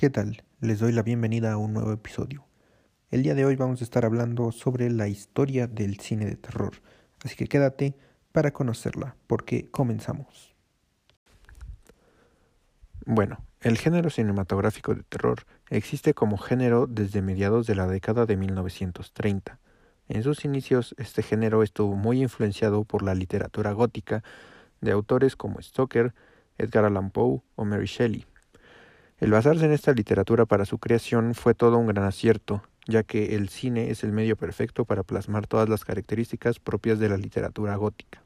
¿Qué tal? Les doy la bienvenida a un nuevo episodio. El día de hoy vamos a estar hablando sobre la historia del cine de terror, así que quédate para conocerla, porque comenzamos. Bueno, el género cinematográfico de terror existe como género desde mediados de la década de 1930. En sus inicios, este género estuvo muy influenciado por la literatura gótica de autores como Stoker, Edgar Allan Poe o Mary Shelley. El basarse en esta literatura para su creación fue todo un gran acierto, ya que el cine es el medio perfecto para plasmar todas las características propias de la literatura gótica.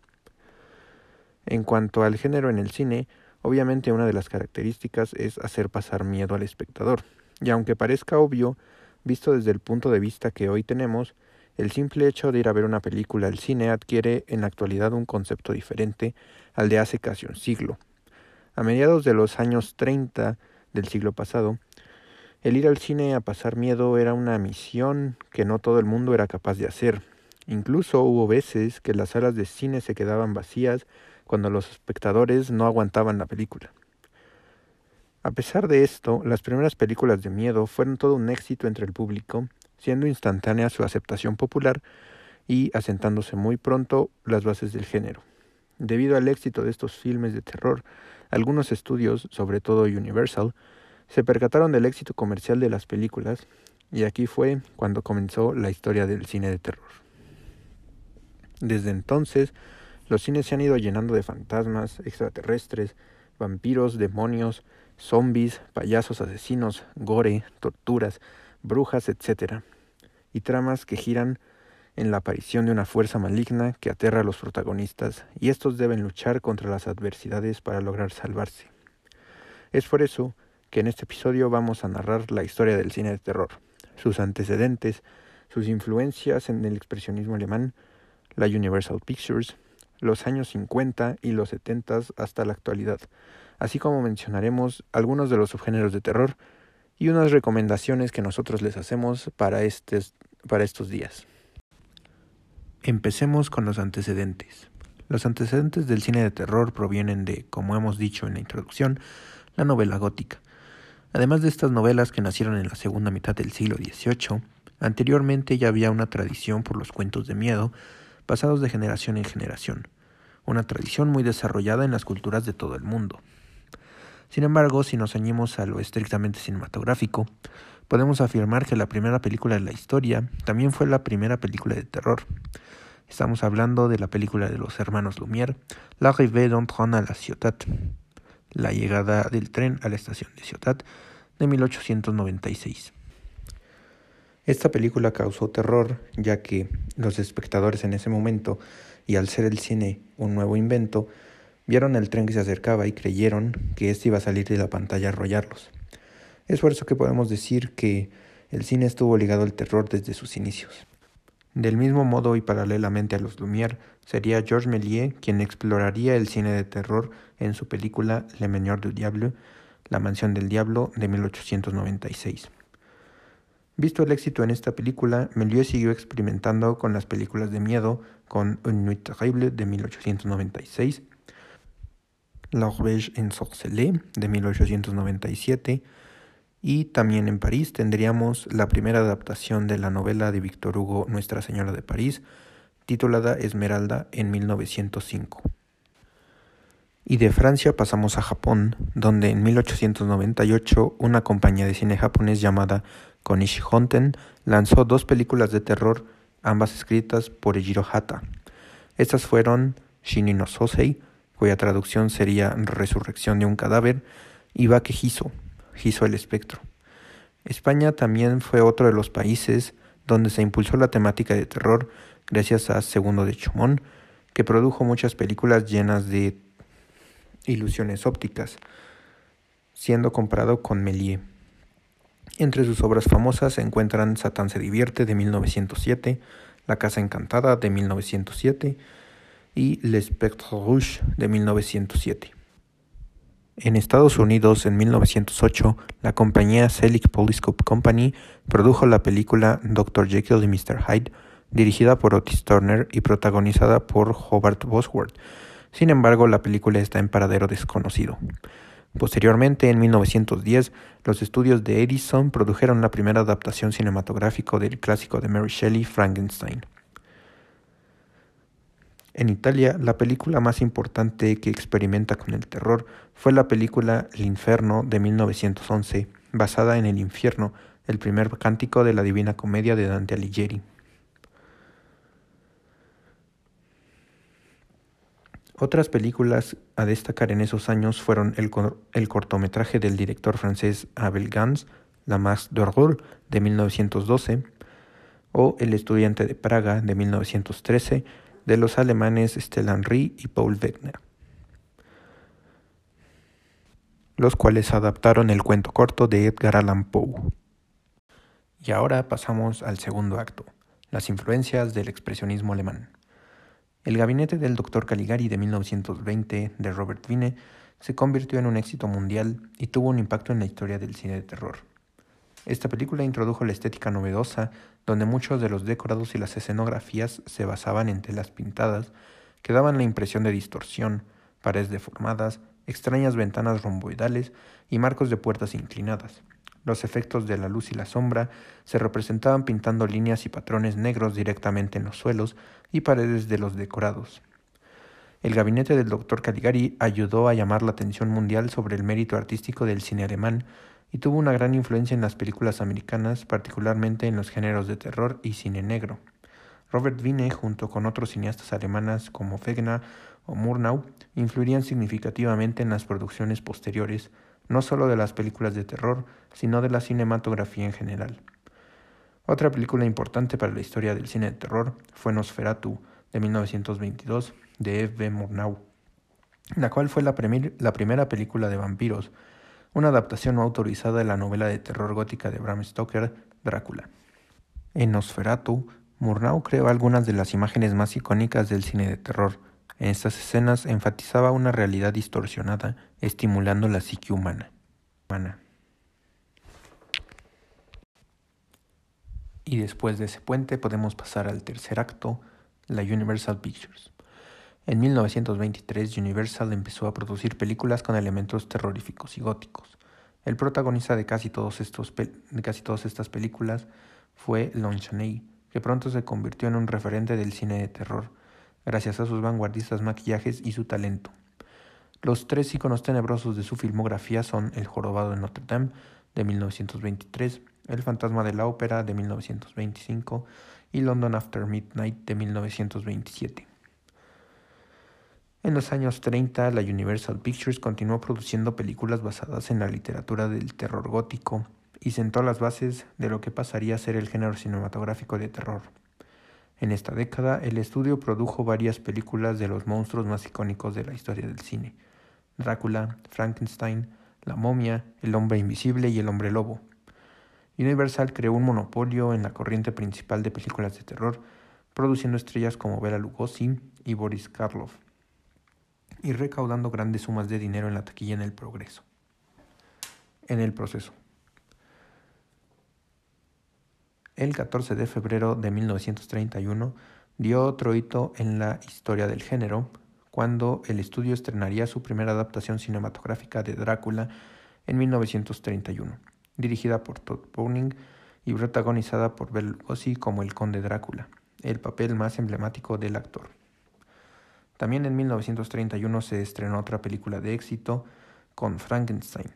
En cuanto al género en el cine, obviamente una de las características es hacer pasar miedo al espectador, y aunque parezca obvio, visto desde el punto de vista que hoy tenemos, el simple hecho de ir a ver una película al cine adquiere en la actualidad un concepto diferente al de hace casi un siglo. A mediados de los años 30 del siglo pasado, el ir al cine a pasar miedo era una misión que no todo el mundo era capaz de hacer. Incluso hubo veces que las salas de cine se quedaban vacías cuando los espectadores no aguantaban la película. A pesar de esto, las primeras películas de miedo fueron todo un éxito entre el público siendo instantánea su aceptación popular y asentándose muy pronto las bases del género. Debido al éxito de estos filmes de terror, algunos estudios, sobre todo Universal, se percataron del éxito comercial de las películas y aquí fue cuando comenzó la historia del cine de terror. Desde entonces, los cines se han ido llenando de fantasmas, extraterrestres, vampiros, demonios, zombies, payasos asesinos, gore, torturas, brujas, etc y tramas que giran en la aparición de una fuerza maligna que aterra a los protagonistas, y estos deben luchar contra las adversidades para lograr salvarse. Es por eso que en este episodio vamos a narrar la historia del cine de terror, sus antecedentes, sus influencias en el expresionismo alemán, la Universal Pictures, los años 50 y los 70 hasta la actualidad, así como mencionaremos algunos de los subgéneros de terror y unas recomendaciones que nosotros les hacemos para, para estos días. Empecemos con los antecedentes. Los antecedentes del cine de terror provienen de, como hemos dicho en la introducción, la novela gótica. Además de estas novelas que nacieron en la segunda mitad del siglo XVIII, anteriormente ya había una tradición por los cuentos de miedo, pasados de generación en generación, una tradición muy desarrollada en las culturas de todo el mundo. Sin embargo, si nos ceñimos a lo estrictamente cinematográfico, podemos afirmar que la primera película de la historia también fue la primera película de terror. Estamos hablando de la película de los hermanos Lumière, L'arrivée d'un train à la ciutat, la llegada del tren a la estación de Ciutat, de 1896. Esta película causó terror ya que los espectadores en ese momento, y al ser el cine un nuevo invento, Vieron el tren que se acercaba y creyeron que éste iba a salir de la pantalla a arrollarlos. Es por eso que podemos decir que el cine estuvo ligado al terror desde sus inicios. Del mismo modo y paralelamente a los Lumière, sería Georges Méliès quien exploraría el cine de terror en su película Le Manoir du Diable, La Mansión del Diablo de 1896. Visto el éxito en esta película, Méliès siguió experimentando con las películas de miedo con Une Nuit Terrible de 1896 L'Horloge ensorcelée de 1897 y también en París tendríamos la primera adaptación de la novela de Victor Hugo Nuestra Señora de París, titulada Esmeralda en 1905. Y de Francia pasamos a Japón, donde en 1898 una compañía de cine japonés llamada Konishi Honten lanzó dos películas de terror, ambas escritas por Ejiro Hata. Estas fueron Shini no cuya traducción sería Resurrección de un cadáver, y Baque Hizo, el espectro. España también fue otro de los países donde se impulsó la temática de terror gracias a Segundo de Chumón, que produjo muchas películas llenas de ilusiones ópticas, siendo comparado con Méliès. Entre sus obras famosas se encuentran Satán se divierte de 1907, La casa encantada de 1907, y Le Spectre Rouge de 1907. En Estados Unidos, en 1908, la compañía Selig Polyscope Company produjo la película Dr. Jekyll y Mr. Hyde, dirigida por Otis Turner y protagonizada por Hobart Bosworth. Sin embargo, la película está en paradero desconocido. Posteriormente, en 1910, los estudios de Edison produjeron la primera adaptación cinematográfica del clásico de Mary Shelley, Frankenstein. En Italia, la película más importante que experimenta con el terror fue la película L'Inferno de 1911, basada en El infierno, el primer cántico de la Divina Comedia de Dante Alighieri. Otras películas a destacar en esos años fueron el, el cortometraje del director francés Abel Gans, La Masque d'Horreur de 1912, o El estudiante de Praga de 1913, de los alemanes Stella Henry y Paul Wegener, los cuales adaptaron el cuento corto de Edgar Allan Poe. Y ahora pasamos al segundo acto, las influencias del expresionismo alemán. El gabinete del Dr. Caligari de 1920 de Robert Wiene se convirtió en un éxito mundial y tuvo un impacto en la historia del cine de terror. Esta película introdujo la estética novedosa, donde muchos de los decorados y las escenografías se basaban en telas pintadas, que daban la impresión de distorsión, paredes deformadas, extrañas ventanas romboidales y marcos de puertas inclinadas. Los efectos de la luz y la sombra se representaban pintando líneas y patrones negros directamente en los suelos y paredes de los decorados. El gabinete del Dr. Caligari ayudó a llamar la atención mundial sobre el mérito artístico del cine alemán y tuvo una gran influencia en las películas americanas, particularmente en los géneros de terror y cine negro. Robert Wiene, junto con otros cineastas alemanas como Wegener o Murnau, influirían significativamente en las producciones posteriores, no solo de las películas de terror, sino de la cinematografía en general. Otra película importante para la historia del cine de terror fue Nosferatu, de 1922, de F. Murnau, la cual fue la primera película de vampiros una adaptación no autorizada de la novela de terror gótica de Bram Stoker, Drácula. En Nosferatu, Murnau creó algunas de las imágenes más icónicas del cine de terror. En estas escenas enfatizaba una realidad distorsionada, estimulando la psique humana. Y después de ese puente podemos pasar al tercer acto, la Universal Pictures. En 1923 Universal empezó a producir películas con elementos terroríficos y góticos. El protagonista de casi, todos estos casi todas estas películas fue Lon Chaney, que pronto se convirtió en un referente del cine de terror, gracias a sus vanguardistas maquillajes y su talento. Los tres iconos tenebrosos de su filmografía son El jorobado de Notre Dame de 1923, El fantasma de la ópera de 1925 y London After Midnight de 1927. En los años 30, la Universal Pictures continuó produciendo películas basadas en la literatura del terror gótico y sentó las bases de lo que pasaría a ser el género cinematográfico de terror. En esta década, el estudio produjo varias películas de los monstruos más icónicos de la historia del cine: Drácula, Frankenstein, La momia, El hombre invisible y El hombre lobo. Universal creó un monopolio en la corriente principal de películas de terror, produciendo estrellas como Bela Lugosi y Boris Karloff y recaudando grandes sumas de dinero en la taquilla en el progreso. En el proceso. El 14 de febrero de 1931 dio otro hito en la historia del género, cuando el estudio estrenaría su primera adaptación cinematográfica de Drácula en 1931, dirigida por Todd Browning y protagonizada por Bela Lugosi como el conde Drácula, el papel más emblemático del actor. También en 1931 se estrenó otra película de éxito con Frankenstein.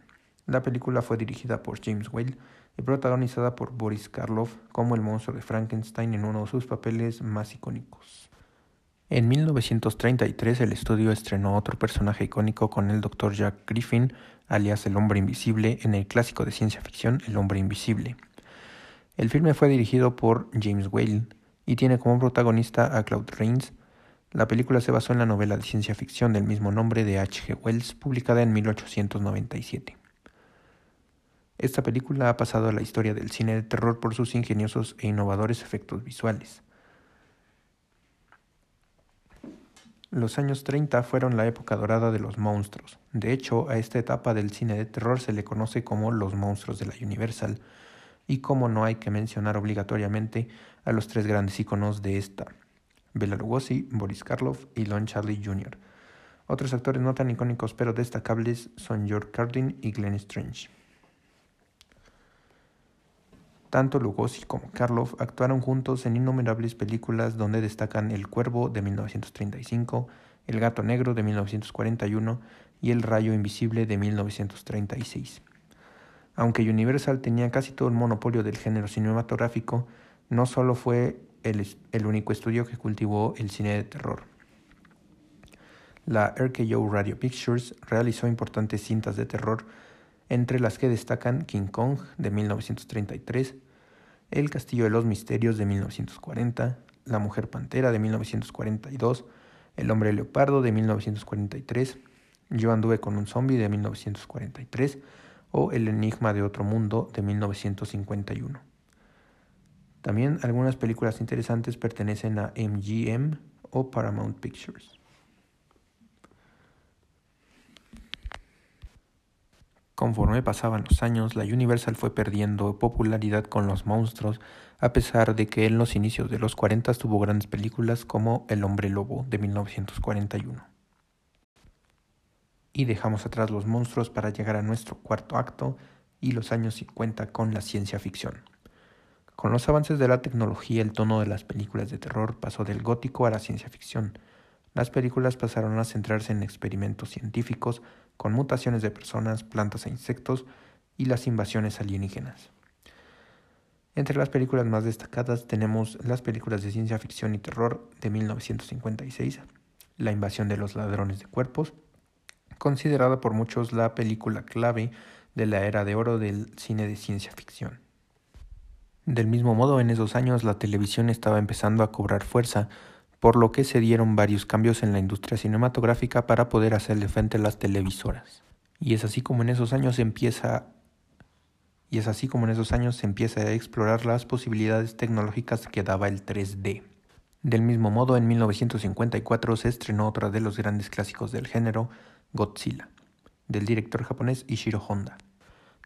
La película fue dirigida por James Whale y protagonizada por Boris Karloff como el monstruo de Frankenstein en uno de sus papeles más icónicos. En 1933 el estudio estrenó otro personaje icónico con el Dr. Jack Griffin, alias el hombre invisible, en el clásico de ciencia ficción El hombre invisible. El filme fue dirigido por James Whale y tiene como protagonista a Claude Rains, la película se basó en la novela de ciencia ficción del mismo nombre de H. G. Wells, publicada en 1897. Esta película ha pasado a la historia del cine de terror por sus ingeniosos e innovadores efectos visuales. Los años 30 fueron la época dorada de los monstruos. De hecho, a esta etapa del cine de terror se le conoce como los monstruos de la Universal, y como no hay que mencionar obligatoriamente a los tres grandes iconos de esta, Bela Lugosi, Boris Karloff y Lon Charlie Jr., Otros actores no tan icónicos pero destacables son George Carlin y Glenn Strange. Tanto Lugosi como Karloff actuaron juntos en innumerables películas donde destacan El Cuervo de 1935, El Gato Negro de 1941 y El Rayo Invisible de 1936. Aunque Universal tenía casi todo el monopolio del género cinematográfico, no solo fue el, único estudio que cultivó el cine de terror. La RKO Radio Pictures realizó importantes cintas de terror entre las que destacan King Kong de 1933, El Castillo de los Misterios de 1940, La Mujer Pantera de 1942, El Hombre Leopardo de 1943, Yo Anduve con un Zombie de 1943 o El Enigma de Otro Mundo de 1951. También algunas películas interesantes pertenecen a MGM o Paramount Pictures. Conforme pasaban los años, la Universal fue perdiendo popularidad con los monstruos, a pesar de que en los inicios de los 40 tuvo grandes películas como El hombre lobo de 1941. Y dejamos atrás los monstruos para llegar a nuestro cuarto acto y los años 50 con la ciencia ficción. Con los avances de la tecnología, el tono de las películas de terror pasó del gótico a la ciencia ficción. Las películas pasaron a centrarse en experimentos científicos con mutaciones de personas, plantas e insectos y las invasiones alienígenas. Entre las películas más destacadas tenemos las películas de ciencia ficción y terror de 1956, La invasión de los ladrones de cuerpos, considerada por muchos la película clave de la era de oro del cine de ciencia ficción. Del mismo modo, en esos años la televisión estaba empezando a cobrar fuerza por lo que se dieron varios cambios en la industria cinematográfica para poder hacerle frente a las televisoras. Y es así como en esos años se empieza y es así como en esos años se empieza a explorar las posibilidades tecnológicas que daba el 3D. Del mismo modo, en 1954 se estrenó otra de los grandes clásicos del género, Godzilla, del director japonés Ishiro Honda.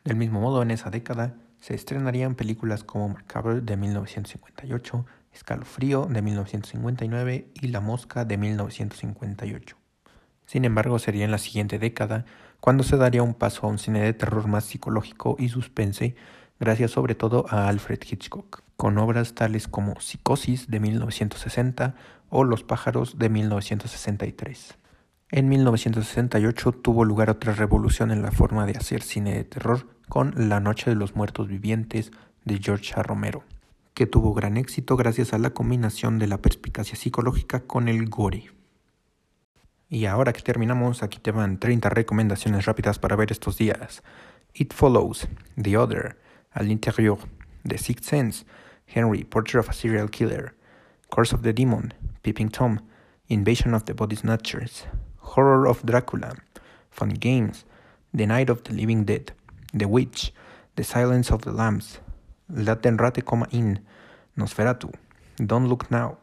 Del mismo modo, en esa década se estrenarían películas como Macabre de 1958, Escalofrío de 1959 y La Mosca de 1958. Sin embargo, sería en la siguiente década cuando se daría un paso a un cine de terror más psicológico y suspense, gracias sobre todo a Alfred Hitchcock, con obras tales como Psicosis de 1960 o Los pájaros de 1963. En 1968 tuvo lugar otra revolución en la forma de hacer cine de terror con La Noche de los Muertos Vivientes de George. Romero que tuvo gran éxito gracias a la combinación de la perspicacia psicológica con el gore. Y ahora que terminamos, aquí te van 30 recomendaciones rápidas para ver estos días. It Follows, The Other, Al Interior, The Sixth Sense, Henry, Portrait of a Serial Killer, Curse of the Demon, Peeping Tom, Invasion of the Body Snatchers, Horror of Dracula, Funny Games, The Night of the Living Dead, The Witch, The Silence of the Lambs, Latin Rate, In, Nosferatu, Don't Look Now,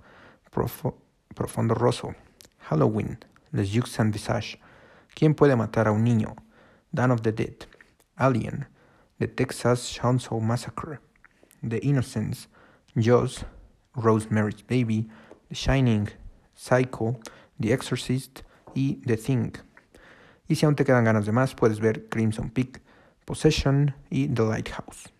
Profondo Rosso, Halloween, Les Jux Sans Visage, ¿Quién puede matar a un niño? Dawn of the Dead, Alien, The Texas Chainsaw Massacre, The Innocents, Jaws, Rosemary's Baby, The Shining, Psycho, The Exorcist y The Thing. Y si aún te quedan ganas de más, puedes ver Crimson Peak, Possession y The Lighthouse.